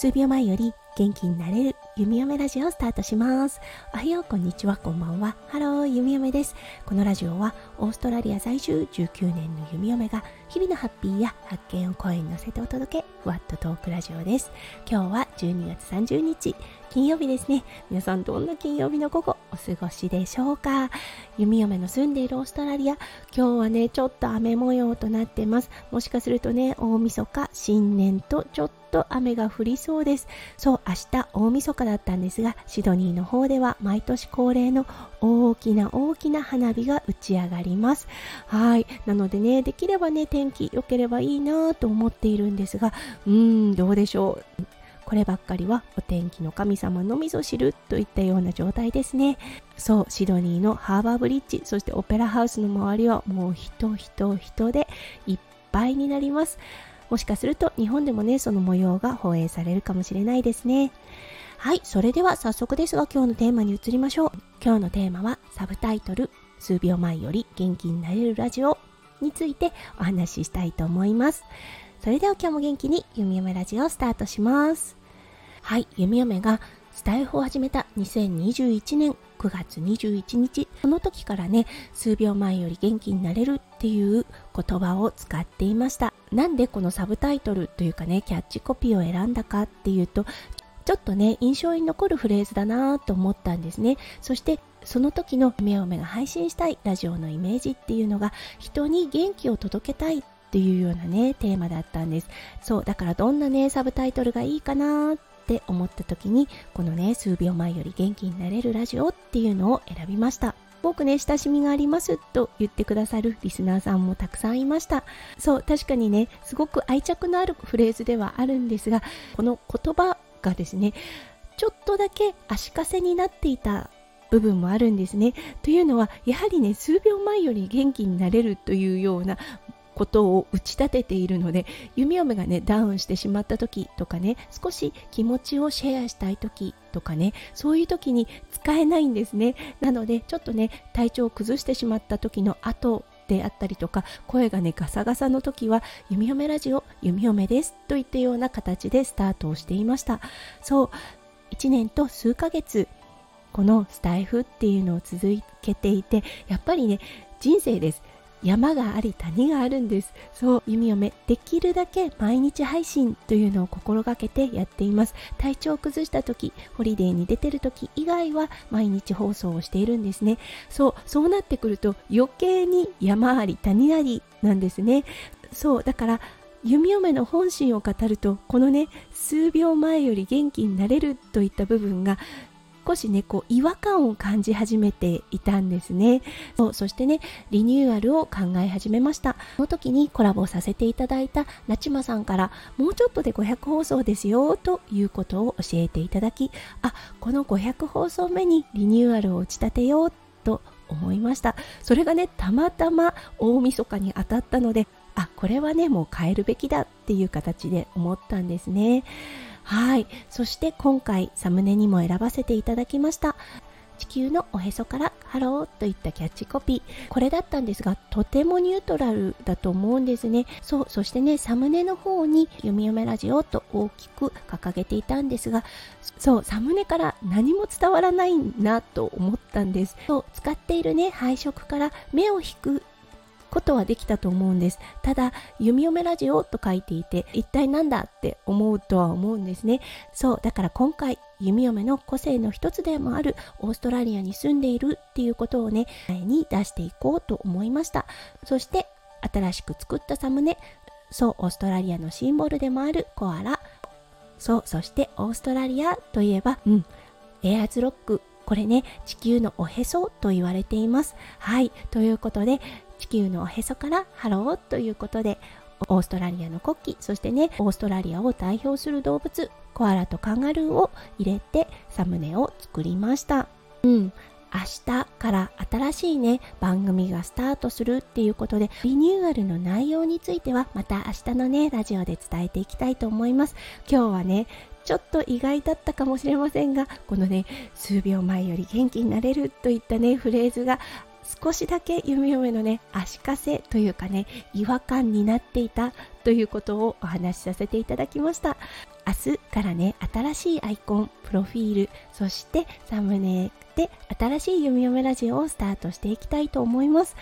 数秒前より元気になれる弓嫁ラジオをスタートします。おはようこんにちは。こんばんは。ハロー弓嫁です。このラジオはオーストラリア在住19年の弓嫁が日々のハッピーや発見を声に乗せてお届け。ふわっとトークラジオです。今日は12月30日金曜日ですね。皆さんどんな金曜日の午後お過ごしでしょうか？弓嫁の住んでいるオーストラリア。今日はねちょっと雨模様となってます。もしかするとね大晦日新年とちょっと雨が降りそうです。そう明日大晦日だったんですがシドニーの方では毎年恒例の大きな大きな花火が打ち上がります。はい。なのでねできればね天気良ければいいなと思っているんですがうーんどうでしょう。こればっかりはお天気の神様のみぞ知るといったような状態ですね。そうシドニーのハーバーブリッジそしてオペラハウスの周りはもう人人人でいっぱいになります。もしかすると日本でもねその模様が放映されるかもしれないですね。はいそれでは早速ですが今日のテーマに移りましょう。今日のテーマはサブタイトル数秒前より元気になれるラジオについてお話ししたいと思います。それでは今日も元気に弓嫁ラジオをスタートします。はい弓嫁がスタイフを始めた2021年9月21日。その時からね数秒前より元気になれるっていう言葉を使っていました。なんでこのサブタイトルというかねキャッチコピーを選んだかっていうとちょっとね印象に残るフレーズだなと思ったんですね。そしてその時の「めおめが配信したいラジオのイメージっていうのが人に元気を届けたいっていうようなねテーマだったんです。そうだからどんなねサブタイトルがいいかなって思った時にこのね数秒前より元気になれるラジオっていうのを選びました。僕ね親しみがありますと言ってくださるリスナーさんもたくさんいました。そう確かにねすごく愛着のあるフレーズではあるんですがこの言葉がですねちょっとだけ足かせになっていた部分もあるんですね。というのはやはりね数秒前より元気になれるというようなことを打ち立てているので弓嫁がねダウンしてしまった時とかね少し気持ちをシェアしたい時とかねそういう時に使えないんですねなのでちょっとね体調を崩してしまった時の後であったりとか声がねガサガサの時は弓嫁ラジオ弓嫁ですといったような形でスタートをしていました。そう1年と数ヶ月このスタイフっていうのを続けていてやっぱりね人生です。山があり谷があるんです。そう弓嫁できるだけ毎日配信というのを心がけてやっています。体調を崩した時ホリデーに出てる時以外は毎日放送をしているんですね。そうそうなってくると余計に山あり谷ありなんですね。そうだから弓嫁の本心を語るとこのね数秒前より元気になれるといった部分が少しねこう違和感を感じ始めていたんですね。そうそしてねリニューアルを考え始めました。その時にコラボさせていただいたなちまさんからもうちょっとで500放送ですよということを教えていただきあこの500放送目にリニューアルを打ち立てようと思いました。それがねたまたま大晦日に当たったのであこれはねもう変えるべきだっていう形で思ったんですね。はい。そして今回サムネにも選ばせていただきました。地球のおへそからハローといったキャッチコピー。これだったんですがとてもニュートラルだと思うんですね。そうそしてねサムネの方に「読み読めラジオ」と大きく掲げていたんですがそうサムネから何も伝わらないなと思ったんです。そう使っているね配色から目を引くことはできたと思うんです。ただ弓嫁ラジオと書いていて一体なんだって思うとは思うんですね。そうだから今回弓嫁の個性の一つでもあるオーストラリアに住んでいるっていうことをね前に出していこうと思いました。そして新しく作ったサムネ。そうオーストラリアのシンボルでもあるコアラ。そうそしてオーストラリアといえばうんエアーズロック。これね地球のおへそと言われています。はいということで地球のおへそからハローということでオーストラリアの国旗そしてねオーストラリアを代表する動物コアラとカンガルーを入れてサムネを作りました。うん。明日から新しいね番組がスタートするっていうことでリニューアルの内容についてはまた明日のねラジオで伝えていきたいと思います。今日はねちょっと意外だったかもしれませんがこのね数秒前より元気になれるといったねフレーズが少しだけ弓嫁のね足かせというかね違和感になっていたということをお話しさせていただきました。明日からね新しいアイコンプロフィールそしてサムネで新しい弓嫁ラジオをスタートしていきたいと思います。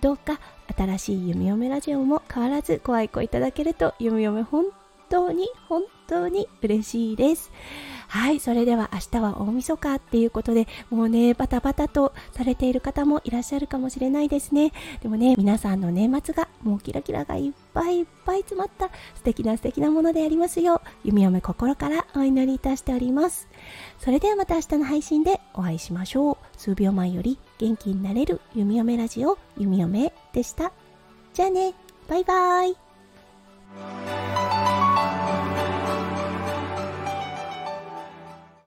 どうか新しい弓嫁ラジオも変わらずご愛顧いただけると弓嫁本当に本当に嬉しいです。はいそれでは明日は大晦日っていうことでもうねバタバタとされている方もいらっしゃるかもしれないですね。でもね皆さんの年末がもうキラキラがいっぱいいっぱい詰まった素敵な素敵なものでありますよう弓嫁心からお祈りいたしております。それではまた明日の配信でお会いしましょう。数秒前より元気になれる弓嫁ラジオ弓嫁でした。じゃあねバイバーイ。